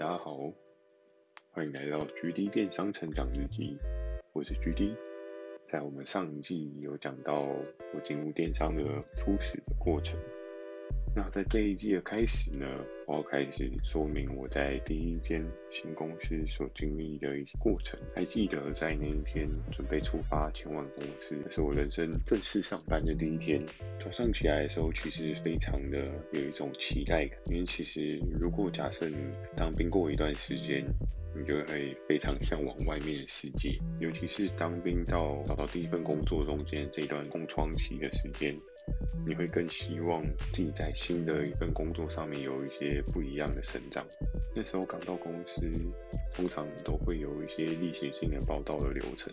大家好，欢迎来到 GD 电商成长日记，我是 GD。在我们上一季有讲到我进入电商的初始的过程。那在这一季的开始呢，我要开始说明我在第一间新公司所经历的一些过程。还记得在那一天准备出发前往公司，是我人生正式上班的第一天。早上起来的时候，其实非常的有一种期待感，因为其实如果假设你当兵过一段时间，你就会非常向往外面的世界，尤其是当兵到找到第一份工作中间这段空窗期的时间。你会更希望自己在新的一份工作上面有一些不一样的成长。那时候刚到公司，通常都会有一些例行性的报道的流程，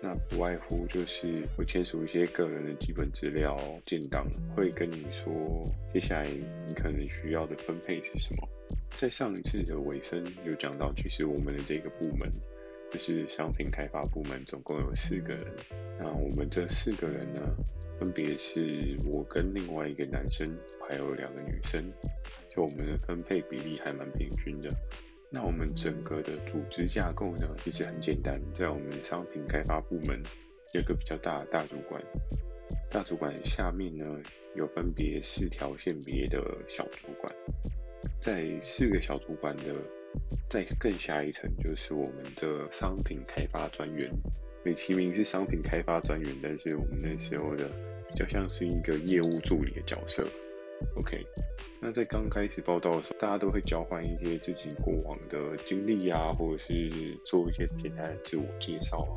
那不外乎就是会签署一些个人的基本资料建档，会跟你说接下来你可能需要的分配是什么。在上一次的尾声有讲到，其实我们的这个部门。就是商品开发部门总共有四个人，那我们这四个人呢，分别是我跟另外一个男生，还有两个女生，就我们的分配比例还蛮平均的。那我们整个的组织架构呢，其实很简单，在我们商品开发部门有个比较大的大主管，大主管下面呢有分别四条线别的小主管，在四个小主管的。再更下一层就是我们的商品开发专员，美其名是商品开发专员，但是我们那时候的比较像是一个业务助理的角色。OK，那在刚开始报道的时候，大家都会交换一些自己过往的经历啊，或者是做一些简单的自我介绍啊。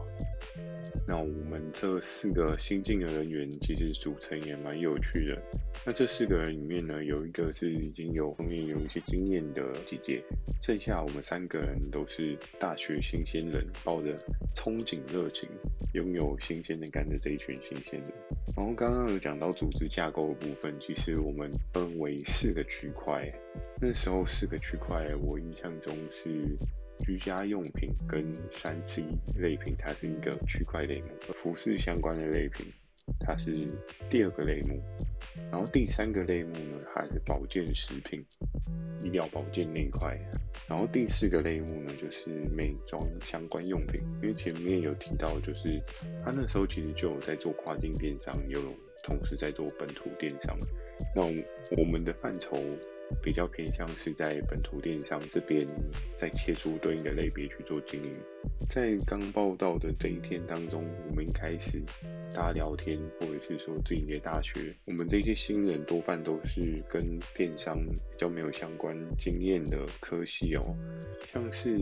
那我们这四个新进的人员其实组成也蛮有趣的。那这四个人里面呢，有一个是已经有后面有一些经验的姐姐，剩下我们三个人都是大学新鲜人，抱着憧憬热情，拥有新鲜的感的这一群新鲜人。然后刚刚有讲到组织架构的部分，其实我们分为四个区块。那时候四个区块，我印象中是。居家用品跟三 C 类品，它是一个区块类目；服饰相关的类品，它是第二个类目。然后第三个类目呢，还是保健食品、医疗保健那一块。然后第四个类目呢，就是美妆相关用品。因为前面有提到，就是他那时候其实就有在做跨境电商，有同时在做本土电商。那我们的范畴。比较偏向是在本土电商这边，再切出对应的类别去做经营。在刚报道的这一天当中，我们一开始大家聊天，或者是说自己的大学，我们这些新人多半都是跟电商比较没有相关经验的科系哦，像是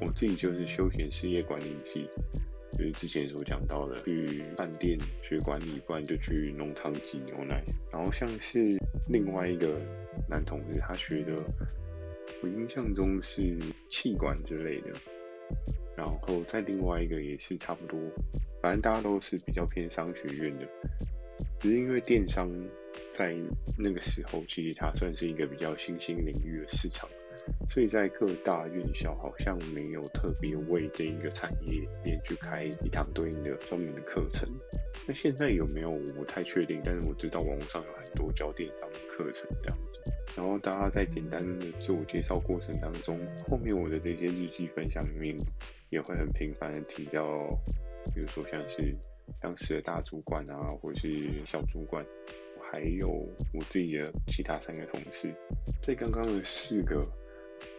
我自己就是休闲事业管理系。就是之前所讲到的，去饭店学管理，不然就去农场挤牛奶。然后像是另外一个男同事，他学的，我印象中是气管之类的。然后再另外一个也是差不多，反正大家都是比较偏商学院的。只是因为电商在那个时候，其实它算是一个比较新兴领域的市场。所以在各大院校好像没有特别为这一个产业链去开一堂对应的专门的课程。那现在有没有我不太确定，但是我知道网络上有很多教电商的课程这样子。然后大家在简单的自我介绍过程当中，后面我的这些日记分享里面也会很频繁的提到，比如说像是当时的大主管啊，或者是小主管，还有我自己的其他三个同事，在刚刚的四个。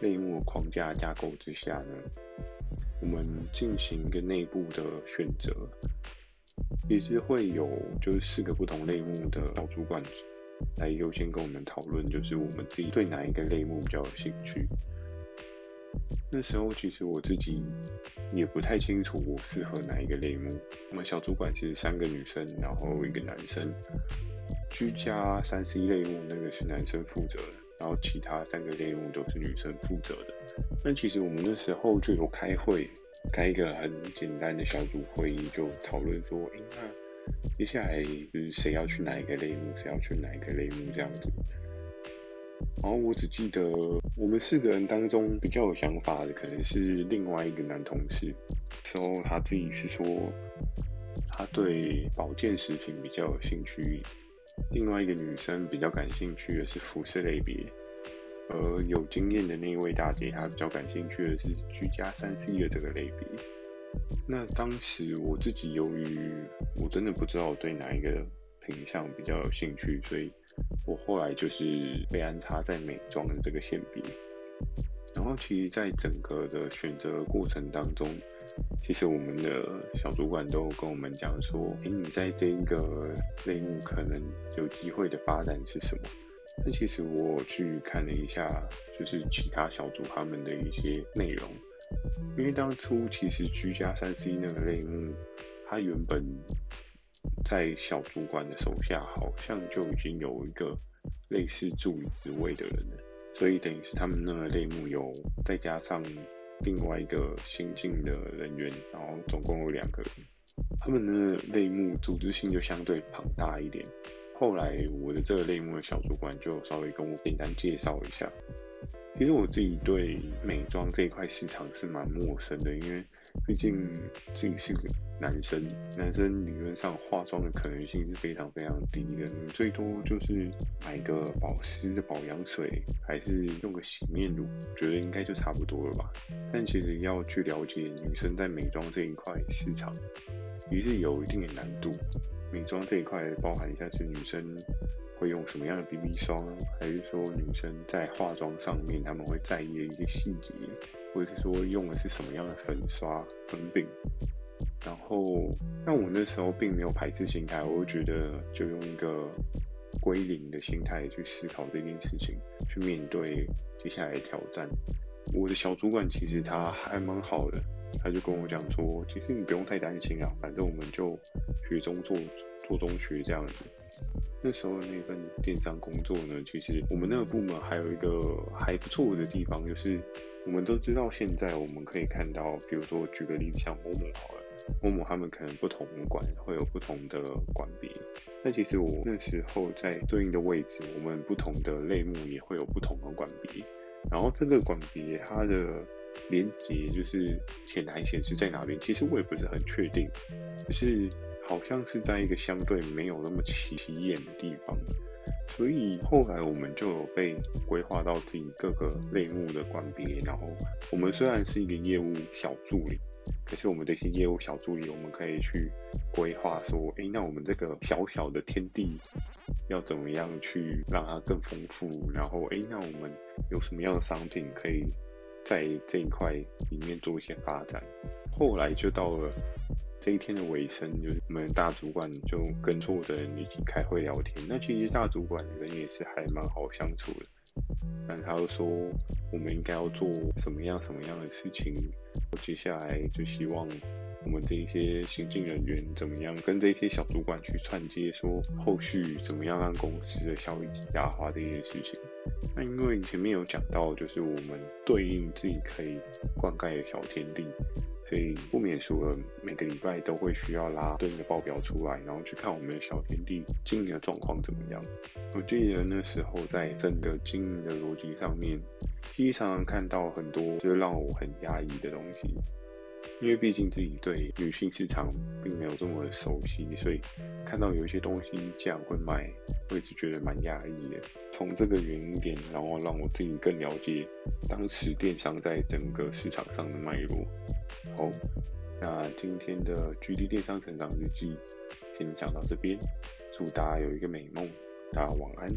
类目框架架构之下呢，我们进行一个内部的选择，也是会有就是四个不同类目的小主管来优先跟我们讨论，就是我们自己对哪一个类目比较有兴趣。那时候其实我自己也不太清楚我适合哪一个类目。我们小主管是三个女生，然后一个男生，居家三 C 类目那个是男生负责的。然后其他三个类目都是女生负责的。那其实我们那时候就有开会，开一个很简单的小组会议，就讨论说，哎，那接下来就是谁要去哪一个类目，谁要去哪一个类目这样子。然后我只记得我们四个人当中比较有想法的，可能是另外一个男同事，然后他自己是说，他对保健食品比较有兴趣。另外一个女生比较感兴趣的是服饰类别而有经验的那一位大姐，她比较感兴趣的是居家三 C 的这个类别。那当时我自己由于我真的不知道我对哪一个品项比较有兴趣，所以我后来就是被安插在美妆的这个线别。然后其实，在整个的选择过程当中，其实我们的小主管都跟我们讲说：“诶，你在这一个类目可能有机会的发展是什么？”那其实我去看了一下，就是其他小组他们的一些内容，因为当初其实居家三 C 那个类目，它原本在小主管的手下，好像就已经有一个类似助理职位的人了，所以等于是他们那个类目有再加上另外一个新进的人员，然后总共有两个人，他们的类目组织性就相对庞大一点。后来我的这个类目的小主管就稍微跟我简单介绍一下。其实我自己对美妆这一块市场是蛮陌生的，因为毕竟自己是个男生，男生理论上化妆的可能性是非常非常低的，你最多就是买个保湿的保养水，还是用个洗面乳，觉得应该就差不多了吧。但其实要去了解女生在美妆这一块市场，也是有一定的难度。美妆这一块包含一下是女生会用什么样的 BB 霜，还是说女生在化妆上面他们会在意的一些细节，或者是说用的是什么样的粉刷粉饼。然后，那我那时候并没有排斥心态，我就觉得就用一个归零的心态去思考这件事情，去面对接下来的挑战。我的小主管其实他还蛮好的。他就跟我讲说，其实你不用太担心啊，反正我们就学中做，做中学这样子。那时候那份电商工作呢，其实我们那个部门还有一个还不错的地方，就是我们都知道现在我们可以看到，比如说举个例子，像 Momo 好了，Momo 他们可能不同馆会有不同的管别。那其实我那时候在对应的位置，我们不同的类目也会有不同的管别。然后这个管别它的。连接就是显台显示在哪边，其实我也不是很确定，可是好像是在一个相对没有那么起眼的地方，所以后来我们就有被规划到自己各个类目的管别，然后我们虽然是一个业务小助理，可是我们这些业务小助理，我们可以去规划说，诶，那我们这个小小的天地要怎么样去让它更丰富，然后诶，那我们有什么样的商品可以。在这一块里面做一些发展，后来就到了这一天的尾声，就是我们大主管就跟所有的人一起开会聊天。那其实大主管人也是还蛮好相处的，但他又说我们应该要做什么样什么样的事情，我接下来就希望。我们这一些行政人员怎么样跟这些小主管去串接，说后续怎么样让公司的效益极大化这件事情。那因为前面有讲到，就是我们对应自己可以灌溉的小天地，所以不免俗了，每个礼拜都会需要拉对应的报表出来，然后去看我们的小天地经营的状况怎么样。我记得那时候在整个经营的逻辑上面，其实常常看到很多就是让我很压抑的东西。因为毕竟自己对女性市场并没有这么熟悉，所以看到有一些东西这样会卖，我一直觉得蛮压抑的。从这个原因点，然后让我自己更了解当时电商在整个市场上的脉络。好，那今天的 GD 电商成长日记先讲到这边，祝大家有一个美梦，大家晚安。